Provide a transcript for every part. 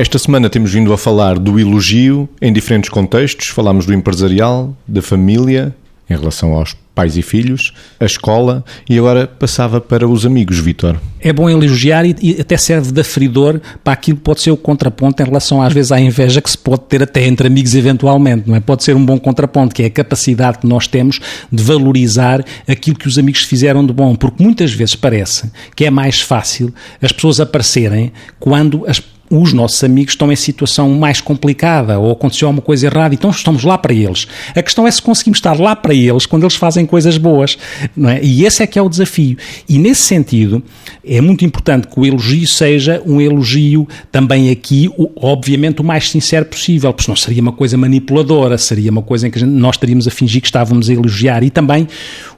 Esta semana temos vindo a falar do elogio em diferentes contextos. Falámos do empresarial, da família, em relação aos pais e filhos, a escola e agora passava para os amigos, Vitor. É bom elogiar e, até serve de aferidor para aquilo que pode ser o contraponto em relação às vezes à inveja que se pode ter até entre amigos eventualmente, não é? Pode ser um bom contraponto, que é a capacidade que nós temos de valorizar aquilo que os amigos fizeram de bom, porque muitas vezes parece que é mais fácil as pessoas aparecerem quando as os nossos amigos estão em situação mais complicada ou aconteceu alguma coisa errada, então estamos lá para eles. A questão é se conseguimos estar lá para eles quando eles fazem coisas boas, não é? E esse é que é o desafio. E nesse sentido, é muito importante que o elogio seja um elogio também aqui, obviamente, o mais sincero possível, porque senão seria uma coisa manipuladora, seria uma coisa em que nós estaríamos a fingir que estávamos a elogiar. E também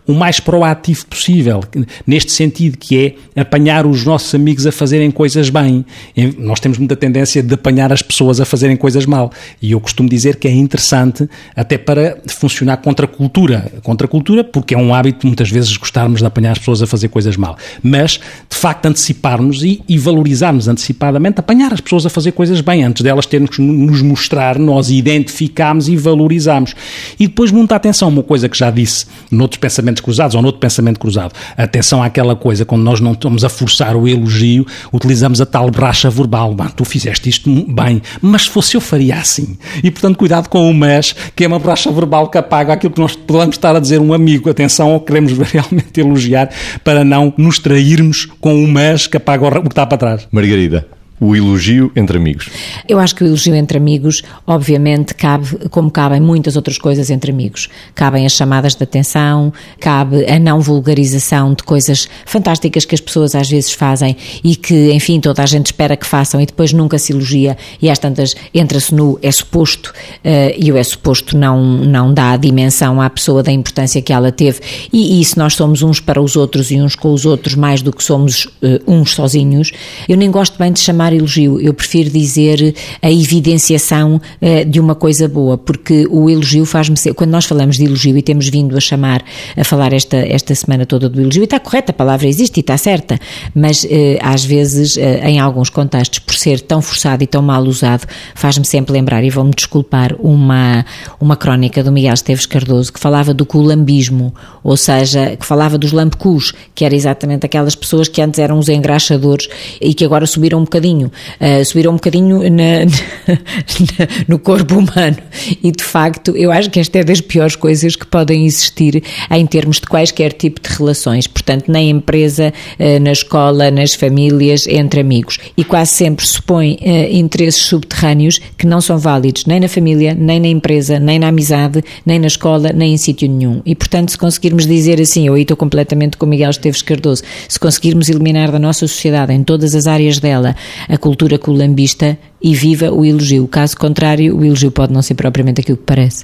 o mais proativo possível, neste sentido que é apanhar os nossos amigos a fazerem coisas bem. Nós temos muita tendência de apanhar as pessoas a fazerem coisas mal. E eu costumo dizer que é interessante até para funcionar contra a cultura. Contra a cultura, porque é um hábito muitas vezes gostarmos de apanhar as pessoas a fazer coisas mal. Mas, de facto, anteciparmos e, e valorizarmos antecipadamente, apanhar as pessoas a fazer coisas bem, antes delas terem que nos mostrar, nós identificamos e valorizamos. E depois muita atenção, uma coisa que já disse noutros pensamentos pensamentos cruzados ou noutro pensamento cruzado. Atenção àquela coisa, quando nós não estamos a forçar o elogio, utilizamos a tal bracha verbal. Tu fizeste isto bem, mas se fosse eu faria assim. E portanto, cuidado com o mas, que é uma bracha verbal que apaga aquilo que nós podemos estar a dizer um amigo. Atenção, queremos realmente elogiar para não nos trairmos com o mas que apaga o que está para trás. Margarida o elogio entre amigos? Eu acho que o elogio entre amigos, obviamente, cabe, como cabem muitas outras coisas entre amigos. Cabem as chamadas de atenção, cabe a não vulgarização de coisas fantásticas que as pessoas às vezes fazem e que, enfim, toda a gente espera que façam e depois nunca se elogia e às tantas entra-se no é suposto uh, e o é suposto não, não dá a dimensão à pessoa da importância que ela teve e, e se nós somos uns para os outros e uns com os outros mais do que somos uh, uns sozinhos, eu nem gosto bem de chamar chamar elogio, eu prefiro dizer a evidenciação uh, de uma coisa boa, porque o elogio faz-me ser, quando nós falamos de elogio e temos vindo a chamar, a falar esta, esta semana toda do elogio, e está correta, a palavra existe e está certa, mas uh, às vezes, uh, em alguns contextos, por ser tão forçado e tão mal usado, faz-me sempre lembrar, e vou-me desculpar, uma, uma crónica do Miguel Esteves Cardoso que falava do culambismo, ou seja, que falava dos lampecus, que era exatamente aquelas pessoas que antes eram os engraxadores e que agora subiram um bocadinho bocadinho, uh, subiram um bocadinho na, na, no corpo humano. E de facto, eu acho que esta é das piores coisas que podem existir em termos de quaisquer tipo de relações. Portanto, na empresa, uh, na escola, nas famílias, entre amigos. E quase sempre supõe uh, interesses subterrâneos que não são válidos nem na família, nem na empresa, nem na amizade, nem na escola, nem em sítio nenhum. E portanto, se conseguirmos dizer assim, eu aí estou completamente com Miguel Esteves Cardoso, se conseguirmos eliminar da nossa sociedade, em todas as áreas dela, a cultura colambista e viva o elogio. Caso contrário, o elogio pode não ser propriamente aquilo que parece.